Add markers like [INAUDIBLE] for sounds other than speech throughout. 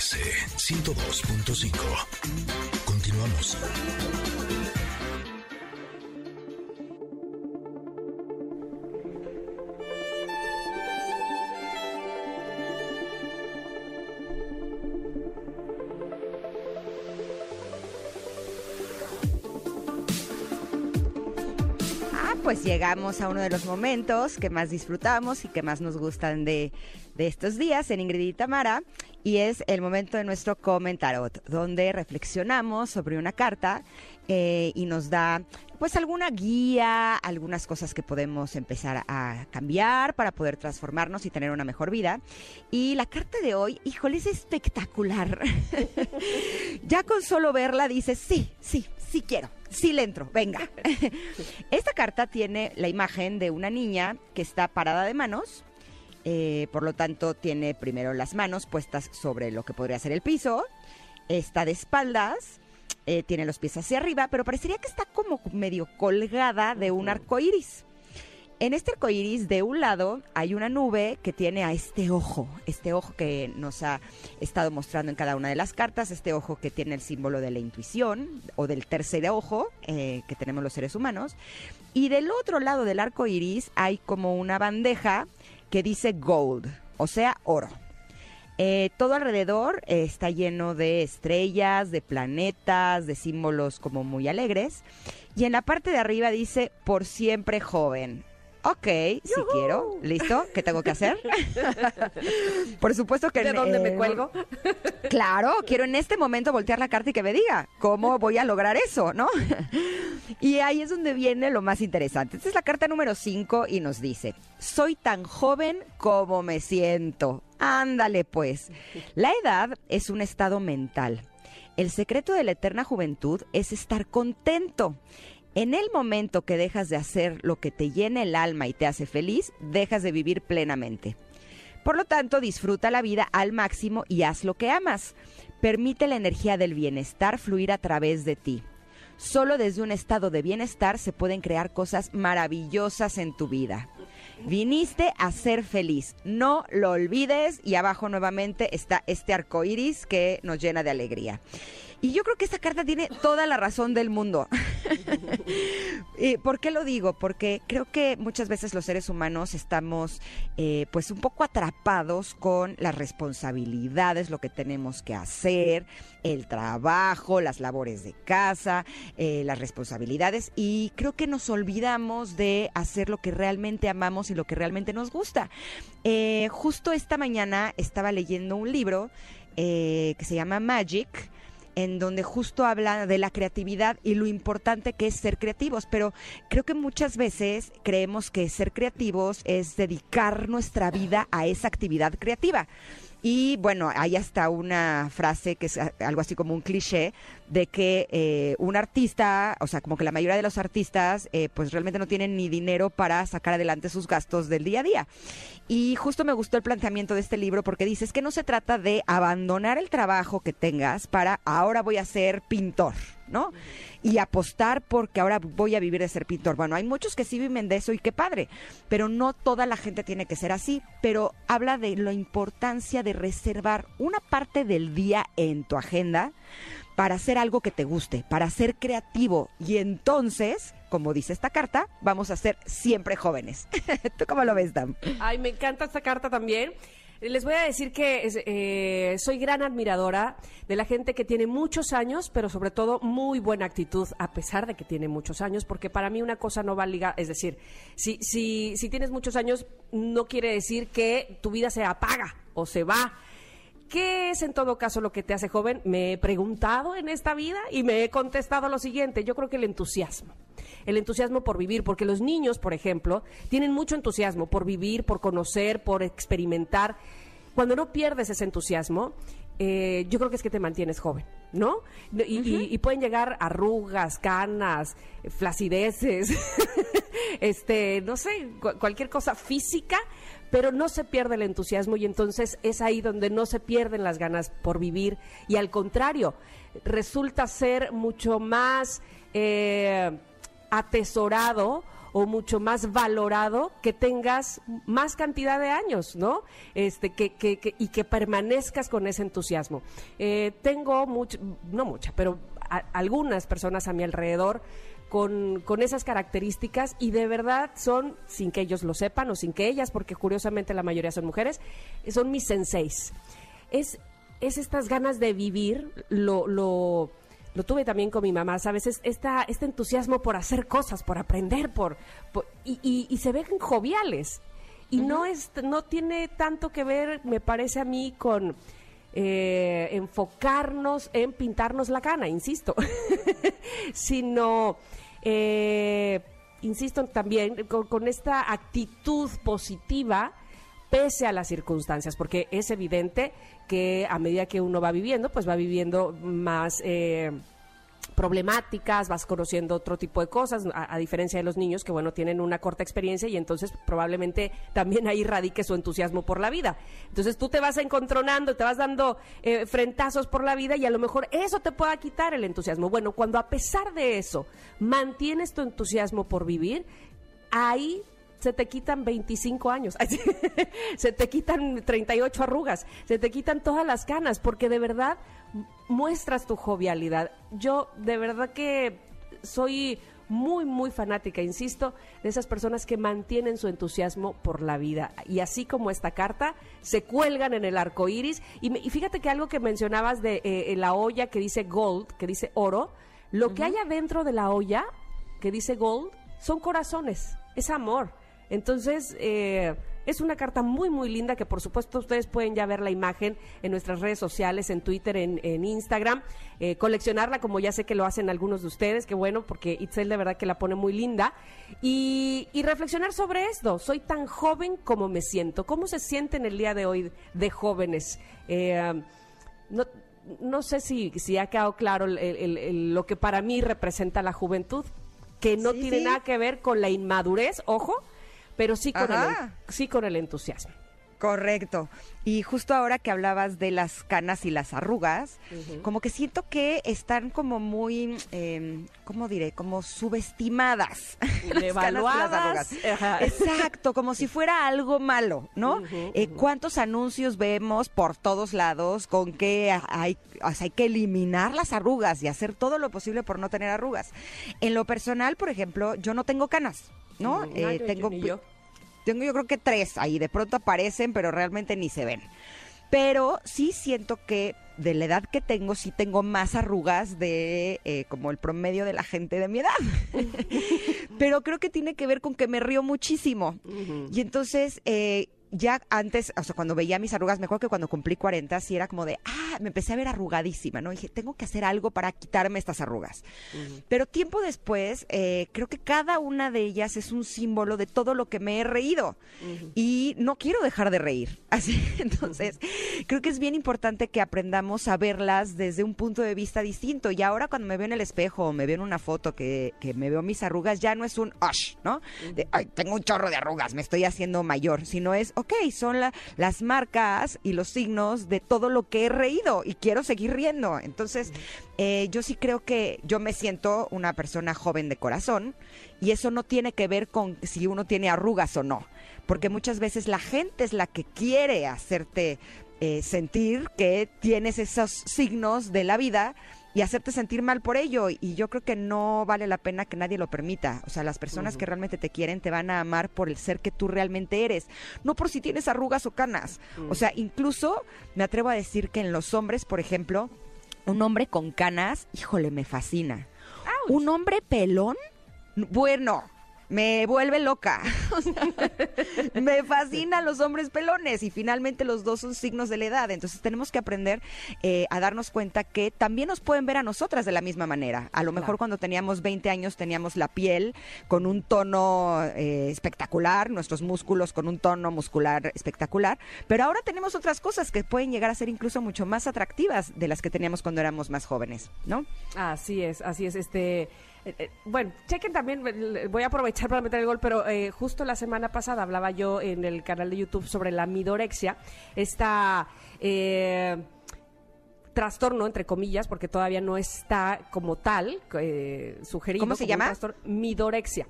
MBS 102.5. Continuamos. Ah, pues llegamos a uno de los momentos que más disfrutamos y que más nos gustan de, de estos días en Ingrid y Tamara, y es el momento de nuestro comentarot, donde reflexionamos sobre una carta eh, y nos da pues alguna guía, algunas cosas que podemos empezar a cambiar para poder transformarnos y tener una mejor vida. Y la carta de hoy, híjole, es espectacular. [LAUGHS] ya con solo verla dices, sí, sí, sí quiero, sí le entro, venga. [LAUGHS] Esta carta tiene la imagen de una niña que está parada de manos. Eh, por lo tanto, tiene primero las manos puestas sobre lo que podría ser el piso. Está de espaldas. eh, tiene los pies hacia arriba, pero parecería que está como medio colgada de un arco iris. En este arco iris, de un lado, hay una nube que tiene a este ojo, este ojo que nos ha estado mostrando en cada una de las cartas, este ojo que tiene el símbolo de la intuición o del tercer ojo eh, que tenemos los seres humanos. Y del otro lado del arco iris hay como una bandeja que dice gold, o sea, oro. Eh, todo alrededor eh, está lleno de estrellas, de planetas, de símbolos como muy alegres. Y en la parte de arriba dice, por siempre joven. Ok, si quiero. ¿Listo? ¿Qué tengo que hacer? [LAUGHS] por supuesto que... ¿De en- dónde me cuelgo? Claro, quiero en este momento voltear la carta y que me diga cómo voy a lograr eso, ¿no? [LAUGHS] y ahí es donde viene lo más interesante. Esta es la carta número 5 y nos dice, soy tan joven como me siento. Ándale pues. La edad es un estado mental. El secreto de la eterna juventud es estar contento. En el momento que dejas de hacer lo que te llena el alma y te hace feliz, dejas de vivir plenamente. Por lo tanto, disfruta la vida al máximo y haz lo que amas. Permite la energía del bienestar fluir a través de ti. Solo desde un estado de bienestar se pueden crear cosas maravillosas en tu vida. Viniste a ser feliz, no lo olvides y abajo nuevamente está este arco iris que nos llena de alegría. Y yo creo que esta carta tiene toda la razón del mundo. ¿Y [LAUGHS] ¿Por qué lo digo? Porque creo que muchas veces los seres humanos estamos eh, pues un poco atrapados con las responsabilidades, lo que tenemos que hacer, el trabajo, las labores de casa, eh, las responsabilidades y creo que nos olvidamos de hacer lo que realmente amamos y lo que realmente nos gusta. Eh, justo esta mañana estaba leyendo un libro eh, que se llama Magic en donde justo habla de la creatividad y lo importante que es ser creativos, pero creo que muchas veces creemos que ser creativos es dedicar nuestra vida a esa actividad creativa. Y bueno, hay hasta una frase que es algo así como un cliché de que eh, un artista, o sea, como que la mayoría de los artistas, eh, pues realmente no tienen ni dinero para sacar adelante sus gastos del día a día. Y justo me gustó el planteamiento de este libro porque dices que no se trata de abandonar el trabajo que tengas para ahora voy a ser pintor, ¿no? Y apostar porque ahora voy a vivir de ser pintor. Bueno, hay muchos que sí viven de eso y qué padre, pero no toda la gente tiene que ser así. Pero habla de la importancia de reservar una parte del día en tu agenda para hacer algo que te guste, para ser creativo. Y entonces, como dice esta carta, vamos a ser siempre jóvenes. [LAUGHS] ¿Tú cómo lo ves, Dan? Ay, me encanta esta carta también. Les voy a decir que eh, soy gran admiradora de la gente que tiene muchos años, pero sobre todo muy buena actitud, a pesar de que tiene muchos años, porque para mí una cosa no va ligada, es decir, si, si, si tienes muchos años, no quiere decir que tu vida se apaga o se va. ¿Qué es en todo caso lo que te hace joven? Me he preguntado en esta vida y me he contestado lo siguiente. Yo creo que el entusiasmo. El entusiasmo por vivir, porque los niños, por ejemplo, tienen mucho entusiasmo por vivir, por conocer, por experimentar. Cuando no pierdes ese entusiasmo, eh, yo creo que es que te mantienes joven, ¿no? Y, y- y pueden llegar arrugas, canas, flacideces, [LAUGHS] este, no sé, cu- cualquier cosa física, pero no se pierde el entusiasmo y entonces es ahí donde no se pierden las ganas por vivir y al contrario, resulta ser mucho más eh, atesorado o mucho más valorado que tengas más cantidad de años, ¿no? Este, que, que, que- y que permanezcas con ese entusiasmo. Eh, tengo mucho, no mucha, pero a- algunas personas a mi alrededor con, con esas características y de verdad son, sin que ellos lo sepan o sin que ellas, porque curiosamente la mayoría son mujeres, son mis senseis. Es, es estas ganas de vivir, lo, lo, lo tuve también con mi mamá, ¿sabes? Es esta, este entusiasmo por hacer cosas, por aprender, por, por- y, y- y se ven joviales. Y no, es, no tiene tanto que ver, me parece a mí, con eh, enfocarnos en pintarnos la cana, insisto, [LAUGHS] sino, eh, insisto también, con, con esta actitud positiva pese a las circunstancias, porque es evidente que a medida que uno va viviendo, pues va viviendo más... eh, problemáticas, vas conociendo otro tipo de cosas, a, diferencia de los niños que, bueno, tienen una corta experiencia y entonces probablemente también ahí radique su entusiasmo por la vida. Entonces tú te vas encontronando, te vas dando eh, frentazos por la vida y a lo mejor eso te pueda quitar el entusiasmo. Bueno, cuando a pesar de eso mantienes tu entusiasmo por vivir, ahí se te quitan 25 años, [LAUGHS] se te quitan 38 arrugas, se te quitan todas las canas, porque de verdad muestras tu jovialidad. Yo de verdad que soy muy, muy fanática, insisto, de esas personas que mantienen su entusiasmo por la vida. Y así como esta carta, se cuelgan en el arco iris. Y, me- y fíjate que algo que mencionabas de eh, la olla que dice gold, que dice oro, lo que hay adentro de la olla que dice gold son corazones, es amor. Entonces, eh, es una carta muy, muy linda que por supuesto ustedes pueden ya ver la imagen en nuestras redes sociales, en Twitter, en, en Instagram, eh, coleccionarla como ya sé que lo hacen algunos de ustedes, que bueno, porque Itzel de verdad que la pone muy linda, y, y reflexionar sobre esto. Soy tan joven como me siento. ¿Cómo se sienten el día de hoy de jóvenes? Eh, no, no sé si, si ha quedado claro el- el- el- lo que para mí representa la juventud, que no Sí, tiene sí. nada que ver con la inmadurez, ojo, pero sí con, el, sí con el entusiasmo. Correcto. Y justo ahora que hablabas de las canas y las arrugas, como que siento que están como muy, eh, ¿cómo diré? Como subestimadas. [LAUGHS] Devaluadas. Exacto, como si fuera algo malo, ¿no? Eh, ¿Cuántos anuncios vemos por todos lados con que hay, o sea, hay que eliminar las arrugas y hacer todo lo posible por no tener arrugas? En lo personal, por ejemplo, yo no tengo canas, ¿no? Mm, Eh, tengo yo. Tengo yo creo que tres ahí, de pronto aparecen, pero realmente ni se ven. Pero sí siento que de la edad que tengo, sí tengo más arrugas de eh, como el promedio de la gente de mi edad. [LAUGHS] pero creo que tiene que ver con que me río muchísimo. Y entonces, eh, ya antes, o sea, cuando veía mis arrugas, me acuerdo que cuando cumplí 40, sí era como de, ah, me empecé a ver arrugadísima, ¿no? dije, tengo que hacer algo para quitarme estas arrugas. Pero tiempo después, eh, creo que cada una de ellas es un símbolo de todo lo que me he reído. Y no quiero dejar de reír. [LAUGHS] Así, entonces, creo que es bien importante que aprendamos a verlas desde un punto de vista distinto. Y ahora cuando me veo en el espejo o me veo en una foto que, que me veo mis arrugas, ya no es un, ¡osh! ¿no? De, ay, tengo un chorro de arrugas, me estoy haciendo mayor. Sino es, ok, son la- las marcas y los signos de todo lo que he reído y quiero seguir riendo. Entonces, eh, yo sí creo que yo me siento una persona joven de corazón y eso no tiene que ver con si uno tiene arrugas o no, porque muchas veces la gente es la que quiere hacerte eh, sentir que tienes esos signos de la vida y hacerte sentir mal por ello. Y yo creo que no vale la pena que nadie lo permita. O sea, las personas que realmente te quieren te van a amar por el ser que tú realmente eres, no por si tienes arrugas o canas. O sea, incluso me atrevo a decir que en los hombres, por ejemplo, un hombre con canas, híjole, me fascina. Un hombre pelón, bueno, me vuelve loca. [LAUGHS] O sea, me fascinan los hombres pelones y finalmente los dos son signos de la edad. Entonces tenemos que aprender eh, a darnos cuenta que también nos pueden ver a nosotras de la misma manera. A lo mejor Claro. cuando teníamos 20 años teníamos la piel con un tono eh, espectacular, nuestros músculos con un tono muscular espectacular, pero ahora tenemos otras cosas que pueden llegar a ser incluso mucho más atractivas de las que teníamos cuando éramos más jóvenes, ¿no? Así es, así es. Este, eh, eh, bueno, chequen también, voy a aprovechar para meter el gol, pero eh, justo la semana pasada hablaba yo en el canal de YouTube sobre la midorexia, esta eh, trastorno, entre comillas, porque todavía no está como tal eh, sugerido. ¿Cómo se como llama? trastorno, midorexia.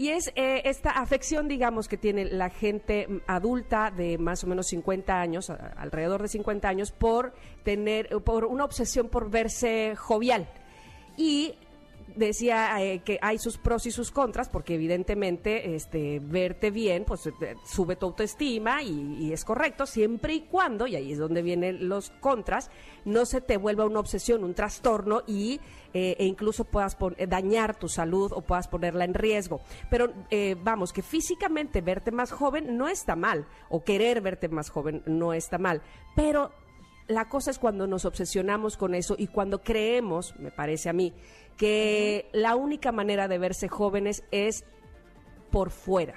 Y es eh, esta afección, digamos, que tiene la gente adulta de más o menos 50 años, a- alrededor de 50 años, por tener, por una obsesión por verse jovial. Y decía eh, que hay sus pros y sus contras, porque evidentemente este, verte bien, pues eh, sube tu autoestima y, es correcto, siempre y cuando, y ahí es donde vienen los contras, no se te vuelva una obsesión, un trastorno y eh, e incluso puedas dañar tu salud o puedas ponerla en riesgo. Pero eh, vamos, que físicamente verte más joven no está mal, o querer verte más joven no está mal, pero la cosa es cuando nos obsesionamos con eso y cuando creemos, me parece a mí, que la única manera de verse jóvenes es por fuera.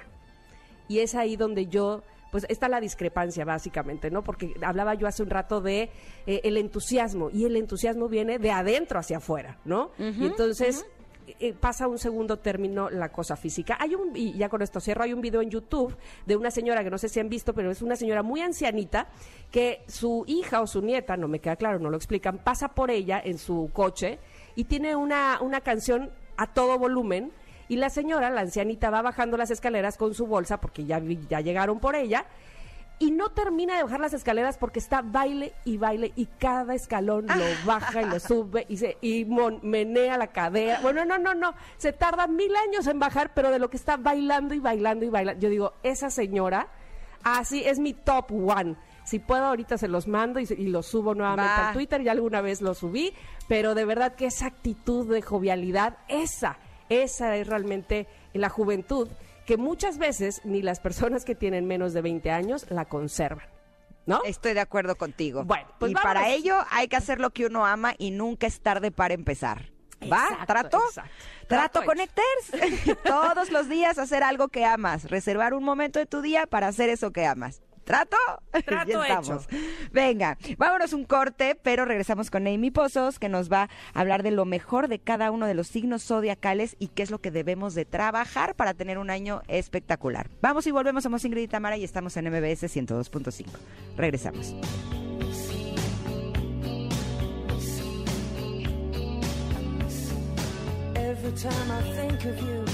Y es ahí donde yo, pues está la discrepancia básicamente, ¿no? Porque hablaba yo hace un rato de eh, el entusiasmo y el entusiasmo viene de adentro hacia afuera, ¿no? y entonces eh, pasa un segundo término la cosa física. Hay un, y ya con esto cierro, hay un video en YouTube de una señora que no sé si han visto, pero es una señora muy ancianita que su hija o su nieta, no me queda claro, no lo explican, pasa por ella en su coche y tiene una, una canción a todo volumen y la señora, la ancianita, va bajando las escaleras con su bolsa porque ya, ya llegaron por ella y no termina de bajar las escaleras porque está baile y baile y cada escalón lo baja y lo [LAUGHS] sube y se y mon- menea la cadera. Bueno, no, no, no, se tarda mil años en bajar, pero de lo que está bailando y bailando y bailando. Yo digo, esa señora, así es mi top one. Si puedo, ahorita se los mando y, los subo nuevamente Va. a Twitter. Ya alguna vez lo subí, pero de verdad que esa actitud de jovialidad, esa, esa es realmente la juventud que muchas veces ni las personas que tienen menos de 20 años la conservan. ¿No? Estoy de acuerdo contigo. Bueno, pues y para ello hay que hacer lo que uno ama y nunca es tarde para empezar. ¿Va? Exacto, ¿Trato? exacto. Trato Trato Connecters. [LAUGHS] Todos los días hacer algo que amas. Reservar un momento de tu día para hacer eso que amas. ¿Trato? [LAUGHS] Trato Ya estamos. Venga, vámonos un corte, pero regresamos con Amy Pozos, que nos va a hablar de lo mejor de cada uno de los signos zodiacales y qué es lo que debemos de trabajar para tener un año espectacular. Vamos y volvemos, somos Ingrid y Tamara y estamos en MBS 102.5. Regresamos. Every time I think of you,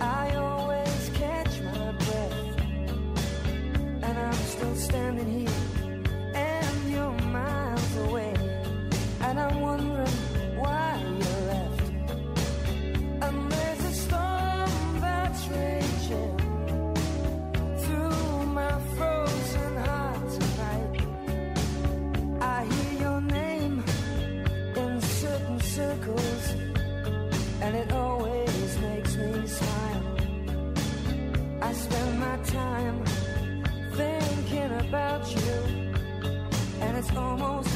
I always almost